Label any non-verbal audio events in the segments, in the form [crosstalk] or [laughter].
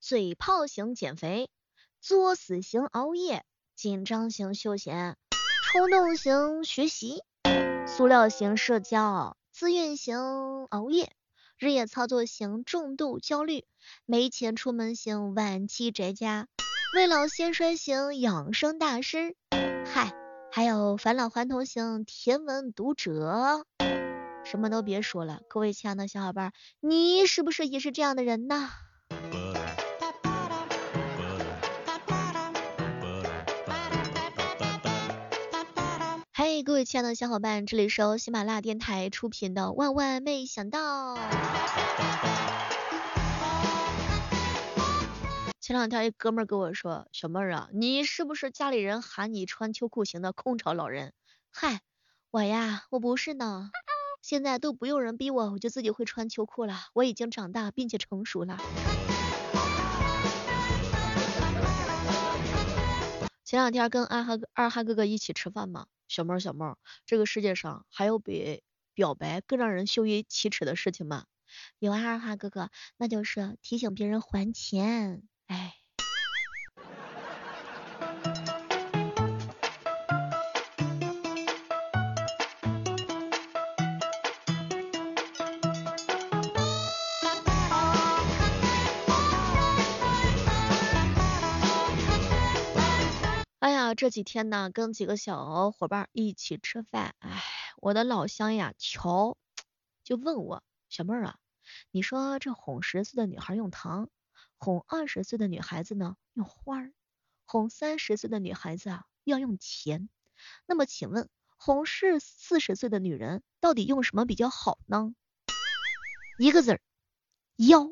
嘴炮型减肥，作死型熬夜，紧张型休闲，冲动型学习，塑料型社交，自愿型熬夜，日夜操作型重度焦虑，没钱出门型晚期宅家，未老先衰型养生大师。嗨，还有返老还童型天文读者。什么都别说了，各位亲爱的小伙伴，你是不是也是这样的人呢？嘿，各位亲爱的小伙伴，这里是由喜马拉雅电台出品的《万万没想到》。前两天一哥们儿跟我说，小妹儿啊，你是不是家里人喊你穿秋裤型的空巢老人？嗨，我呀，我不是呢。现在都不用人逼我，我就自己会穿秋裤了。我已经长大并且成熟了。前两天跟二哈二哈哥哥一起吃饭嘛，小猫小猫，这个世界上还有比表白更让人羞于启齿的事情吗？有啊，二哈哥哥，那就是提醒别人还钱。哎。这几天呢，跟几个小伙伴一起吃饭，哎，我的老乡呀，乔就问我，小妹儿啊，你说这哄十岁的女孩用糖，哄二十岁的女孩子呢用花儿，哄三十岁的女孩子啊要用钱，那么请问哄是四十岁的女人到底用什么比较好呢？一个字儿，腰。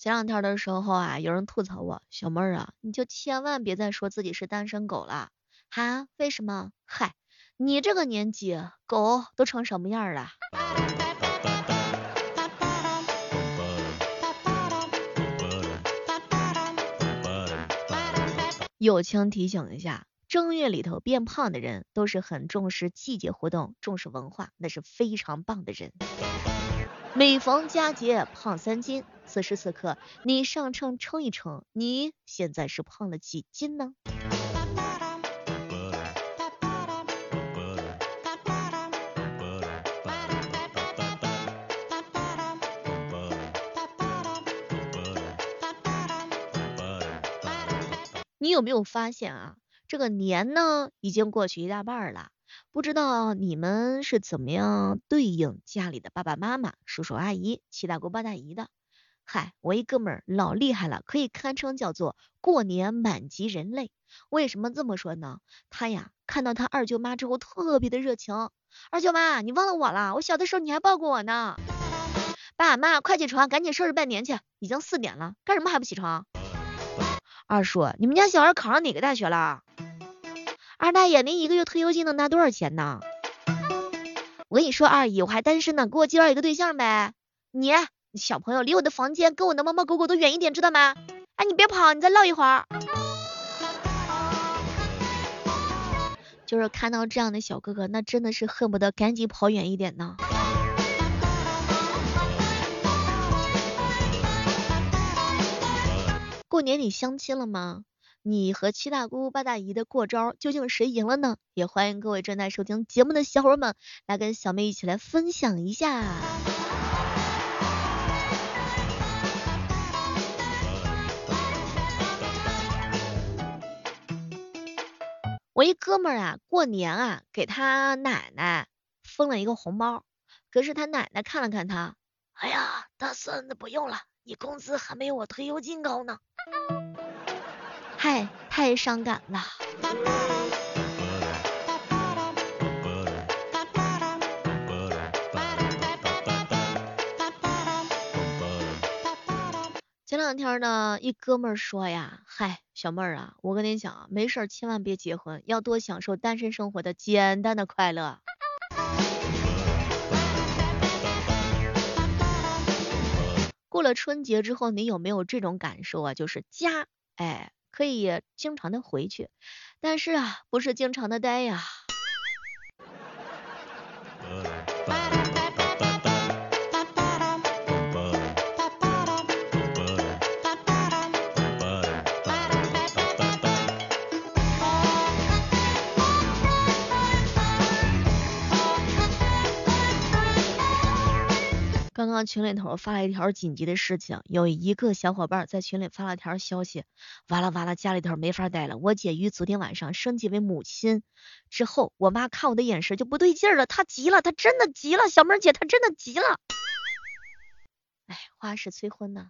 前两天的时候啊，有人吐槽我，小妹儿啊，你就千万别再说自己是单身狗了。哈？为什么？嗨，你这个年纪，狗都成什么样了？友情提醒一下，正月里头变胖的人，都是很重视季节活动、重视文化，那是非常棒的人。每逢佳节胖三斤，此时此刻你上称称一称，你现在是胖了几斤呢？你有没有发现啊？这个年呢，已经过去一大半了。不知道你们是怎么样对应家里的爸爸妈妈、叔叔阿姨、七大姑八大姨的？嗨，我一哥们儿老厉害了，可以堪称叫做过年满级人类。为什么这么说呢？他呀，看到他二舅妈之后特别的热情。二舅妈，你忘了我了？我小的时候你还抱过我呢。爸妈，快起床，赶紧收拾拜年去。已经四点了，干什么还不起床？二叔，你们家小孩考上哪个大学了？二大爷，您一个月退休金能拿多少钱呢？我跟你说，二姨，我还单身呢，给我介绍一个对象呗。你，小朋友，离我的房间跟我的猫猫狗狗都远一点，知道吗？哎，你别跑，你再唠一会儿。就是看到这样的小哥哥，那真的是恨不得赶紧跑远一点呢。过年你相亲了吗？你和七大姑八大姨的过招，究竟谁赢了呢？也欢迎各位正在收听节目的小伙伴们来跟小妹一起来分享一下。我一哥们儿啊，过年啊，给他奶奶封了一个红包，可是他奶奶看了看他，哎呀，大孙子不用了，你工资还没有我退休金高呢。嗨，太伤感了。前两天呢，一哥们说呀，嗨，小妹儿啊，我跟你讲，没事千万别结婚，要多享受单身生活的简单的快乐。过了春节之后，你有没有这种感受啊？就是家，哎。可以经常的回去，但是啊，不是经常的待呀。刚刚群里头发了一条紧急的事情，有一个小伙伴在群里发了条消息，完了完了，家里头没法待了。我姐于昨天晚上升级为母亲之后，我妈看我的眼神就不对劲了，她急了，她真的急了，小妹姐她真的急了。哎，花式催婚呢。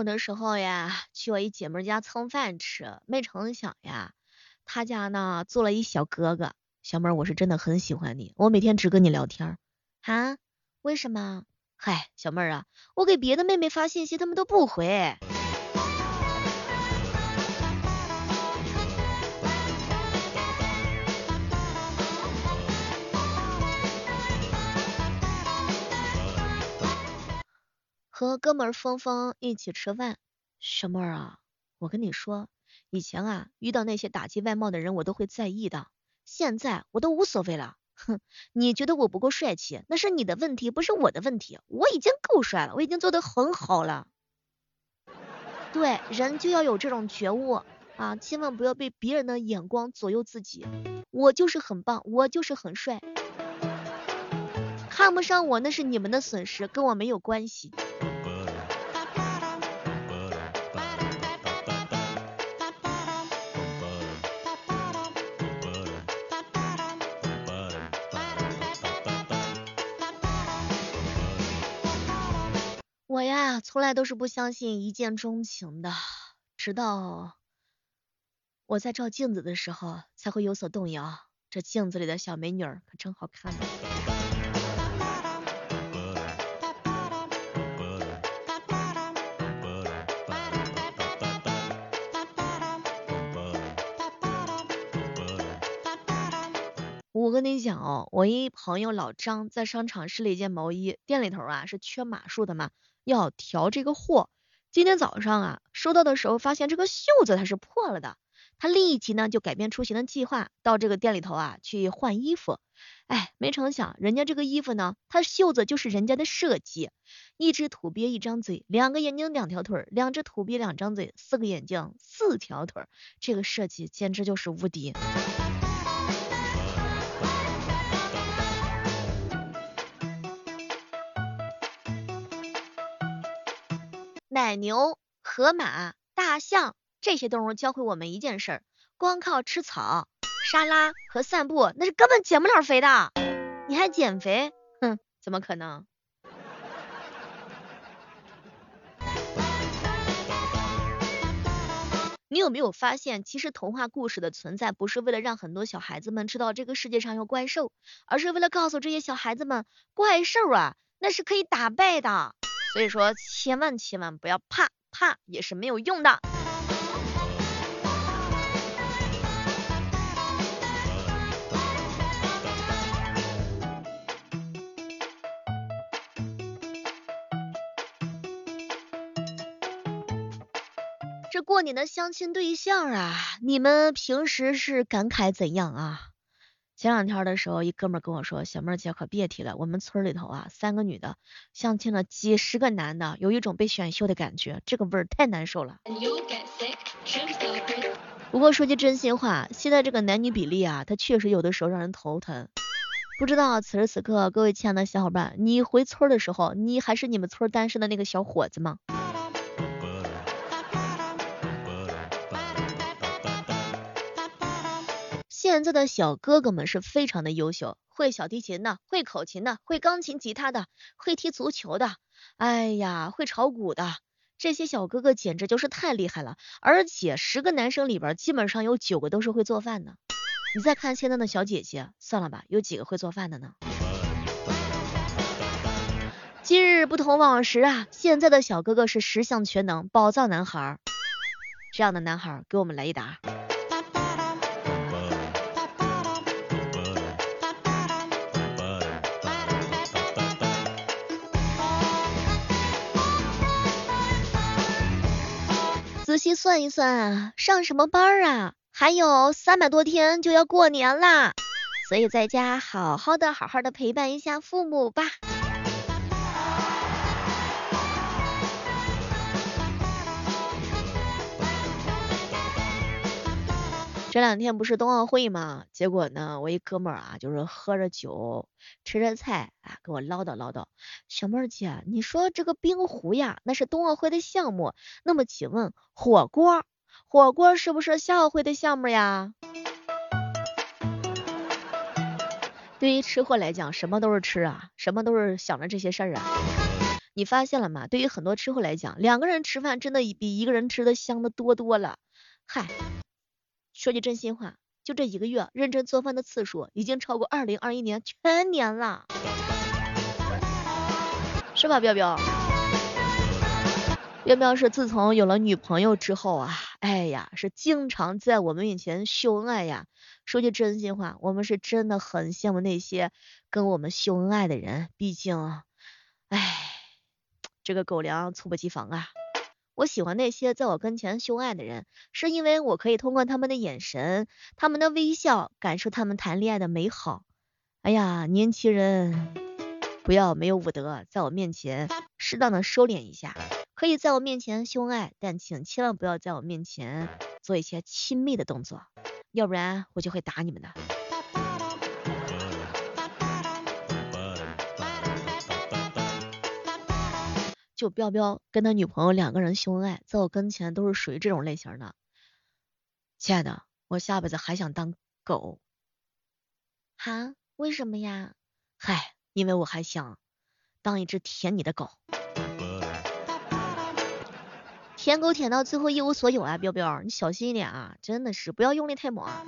午的时候呀，去我一姐妹家蹭饭吃，没成想呀，她家呢做了一小哥哥。小妹儿，我是真的很喜欢你，我每天只跟你聊天。啊？为什么？嗨，小妹儿啊，我给别的妹妹发信息，她们都不回。和哥们儿峰峰一起吃饭，小妹儿啊，我跟你说，以前啊遇到那些打击外貌的人，我都会在意的，现在我都无所谓了。哼，你觉得我不够帅气，那是你的问题，不是我的问题。我已经够帅了，我已经做得很好了。对，人就要有这种觉悟啊，千万不要被别人的眼光左右自己。我就是很棒，我就是很帅，看不上我那是你们的损失，跟我没有关系。我呀，从来都是不相信一见钟情的，直到我在照镜子的时候才会有所动摇。这镜子里的小美女儿可真好看。我跟你讲哦，我一朋友老张在商场试了一件毛衣，店里头啊是缺码数的嘛。要调这个货，今天早上啊收到的时候发现这个袖子它是破了的，他立即呢就改变出行的计划，到这个店里头啊去换衣服。哎，没成想人家这个衣服呢，它袖子就是人家的设计，一只土鳖一张嘴，两个眼睛两条腿，两只土鳖两张嘴，四个眼睛四条腿，这个设计简直就是无敌。奶牛、河马、大象这些动物教会我们一件事：光靠吃草、沙拉和散步，那是根本减不了肥的。你还减肥？哼，怎么可能？你有没有发现，其实童话故事的存在不是为了让很多小孩子们知道这个世界上有怪兽，而是为了告诉这些小孩子们，怪兽啊，那是可以打败的。所以说，千万千万不要怕，怕也是没有用的。这过年的相亲对象啊，你们平时是感慨怎样啊？前两天的时候，一哥们跟我说：“小妹儿姐可别提了，我们村里头啊，三个女的相亲了几十个男的，有一种被选秀的感觉，这个味儿太难受了。”不过说句真心话，现在这个男女比例啊，它确实有的时候让人头疼。不知道此时此刻，各位亲爱的小伙伴，你回村的时候，你还是你们村单身的那个小伙子吗？现在的小哥哥们是非常的优秀，会小提琴的，会口琴的，会钢琴吉他的，会踢足球的，哎呀，会炒股的，这些小哥哥简直就是太厉害了。而且十个男生里边，基本上有九个都是会做饭的。你再看现在的小姐姐，算了吧，有几个会做饭的呢？今日不同往时啊，现在的小哥哥是十项全能，宝藏男孩。这样的男孩，给我们来一打。仔细算一算啊，上什么班啊？还有三百多天就要过年啦，所以在家好好的、好好的陪伴一下父母吧。这两天不是冬奥会吗？结果呢，我一哥们儿啊，就是喝着酒，吃着菜啊，跟我唠叨唠叨。小妹儿姐，你说这个冰壶呀，那是冬奥会的项目，那么请问火锅，火锅是不是夏奥会的项目呀？对于吃货来讲，什么都是吃啊，什么都是想着这些事儿啊。你发现了吗？对于很多吃货来讲，两个人吃饭真的比一个人吃的香的多多了。嗨。说句真心话，就这一个月，认真做饭的次数已经超过二零二一年全年了，是吧，彪彪？彪彪是自从有了女朋友之后啊，哎呀，是经常在我们面前秀恩爱呀。说句真心话，我们是真的很羡慕那些跟我们秀恩爱的人，毕竟，哎，这个狗粮猝不及防啊。我喜欢那些在我跟前秀爱的人，是因为我可以通过他们的眼神、他们的微笑，感受他们谈恋爱的美好。哎呀，年轻人，不要没有武德，在我面前适当的收敛一下。可以在我面前秀爱，但请千万不要在我面前做一些亲密的动作，要不然我就会打你们的。就彪彪跟他女朋友两个人秀恩爱，在我跟前都是属于这种类型的。亲爱的，我下辈子还想当狗。哈？为什么呀？嗨，因为我还想当一只舔你的狗。舔狗舔到最后一无所有啊！彪彪，你小心一点啊！真的是不要用力太猛啊！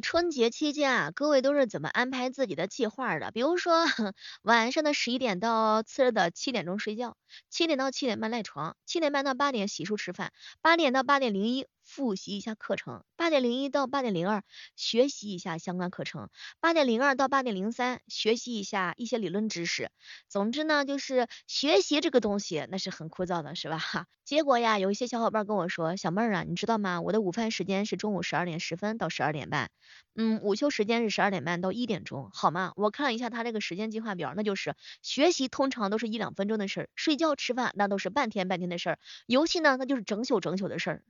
春节期间啊，各位都是怎么安排自己的计划的？比如说 [laughs] 晚上的十一点到次日的七点钟睡觉，七点到七点半赖床，七点半到八点洗漱吃饭，八点到八点零一。复习一下课程，八点零一到八点零二学习一下相关课程，八点零二到八点零三学习一下一些理论知识。总之呢，就是学习这个东西那是很枯燥的，是吧？哈。[laughs] 结果呀，有一些小伙伴跟我说，小妹儿啊，你知道吗？我的午饭时间是中午十二点十分到十二点半，嗯，午休时间是十二点半到一点钟，好吗？我看了一下他这个时间计划表，那就是学习通常都是一两分钟的事儿，睡觉吃饭那都是半天半天的事儿，游戏呢那就是整宿整宿的事儿。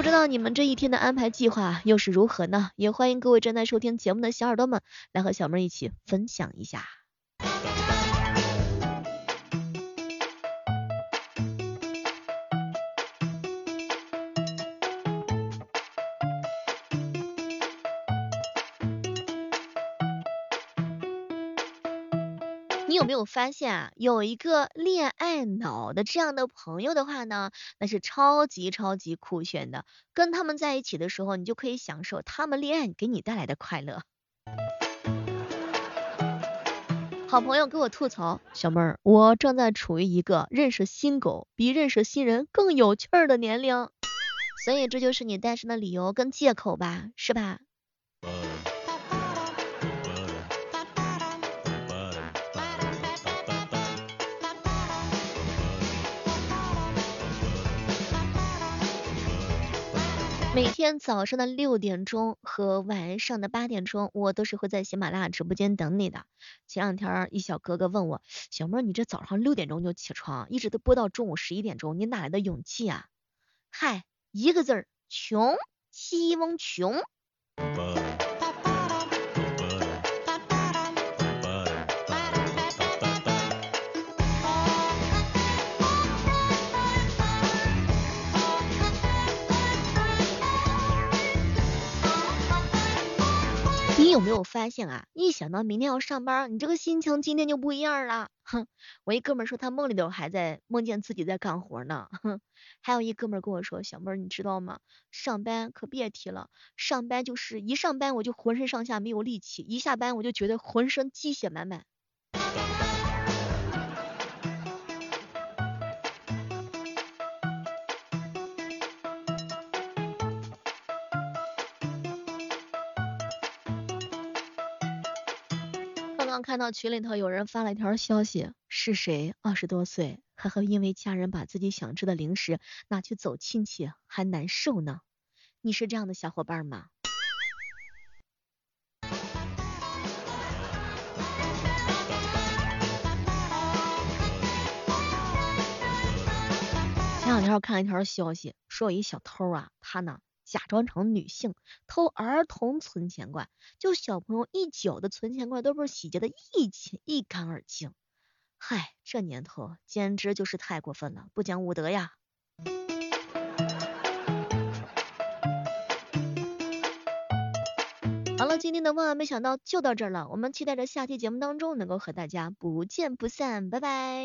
不知道你们这一天的安排计划又是如何呢？也欢迎各位正在收听节目的小耳朵们来和小妹一起分享一下。有没有发现啊，有一个恋爱脑的这样的朋友的话呢，那是超级超级酷炫的。跟他们在一起的时候，你就可以享受他们恋爱给你带来的快乐。好朋友给我吐槽，小妹儿，我正在处于一个认识新狗比认识新人更有趣儿的年龄，所以这就是你单身的理由跟借口吧，是吧？每天早上的六点钟和晚上的八点钟，我都是会在喜马拉雅直播间等你的。前两天一小哥哥问我，小妹儿你这早上六点钟就起床，一直都播到中午十一点钟，你哪来的勇气啊？嗨，一个字儿，穷，西翁穷。你有没有发现啊？一想到明天要上班，你这个心情今天就不一样了。哼，我一哥们说他梦里头还在梦见自己在干活呢。[laughs] 哼，还有一哥们跟我说，小妹儿你知道吗？上班可别提了，上班就是一上班我就浑身上下没有力气，一下班我就觉得浑身鸡血满满。刚看到群里头有人发了一条消息，是谁？二十多岁，还和因为家人把自己想吃的零食拿去走亲戚，还难受呢。你是这样的小伙伴吗？前两天我看一条消息，说有一小偷啊，他呢。假装成女性偷儿童存钱罐，就小朋友一脚的存钱罐都被洗劫的一清一干二净。嗨，这年头简直就是太过分了，不讲武德呀！好了，今天的万万没想到就到这儿了，我们期待着下期节目当中能够和大家不见不散，拜拜。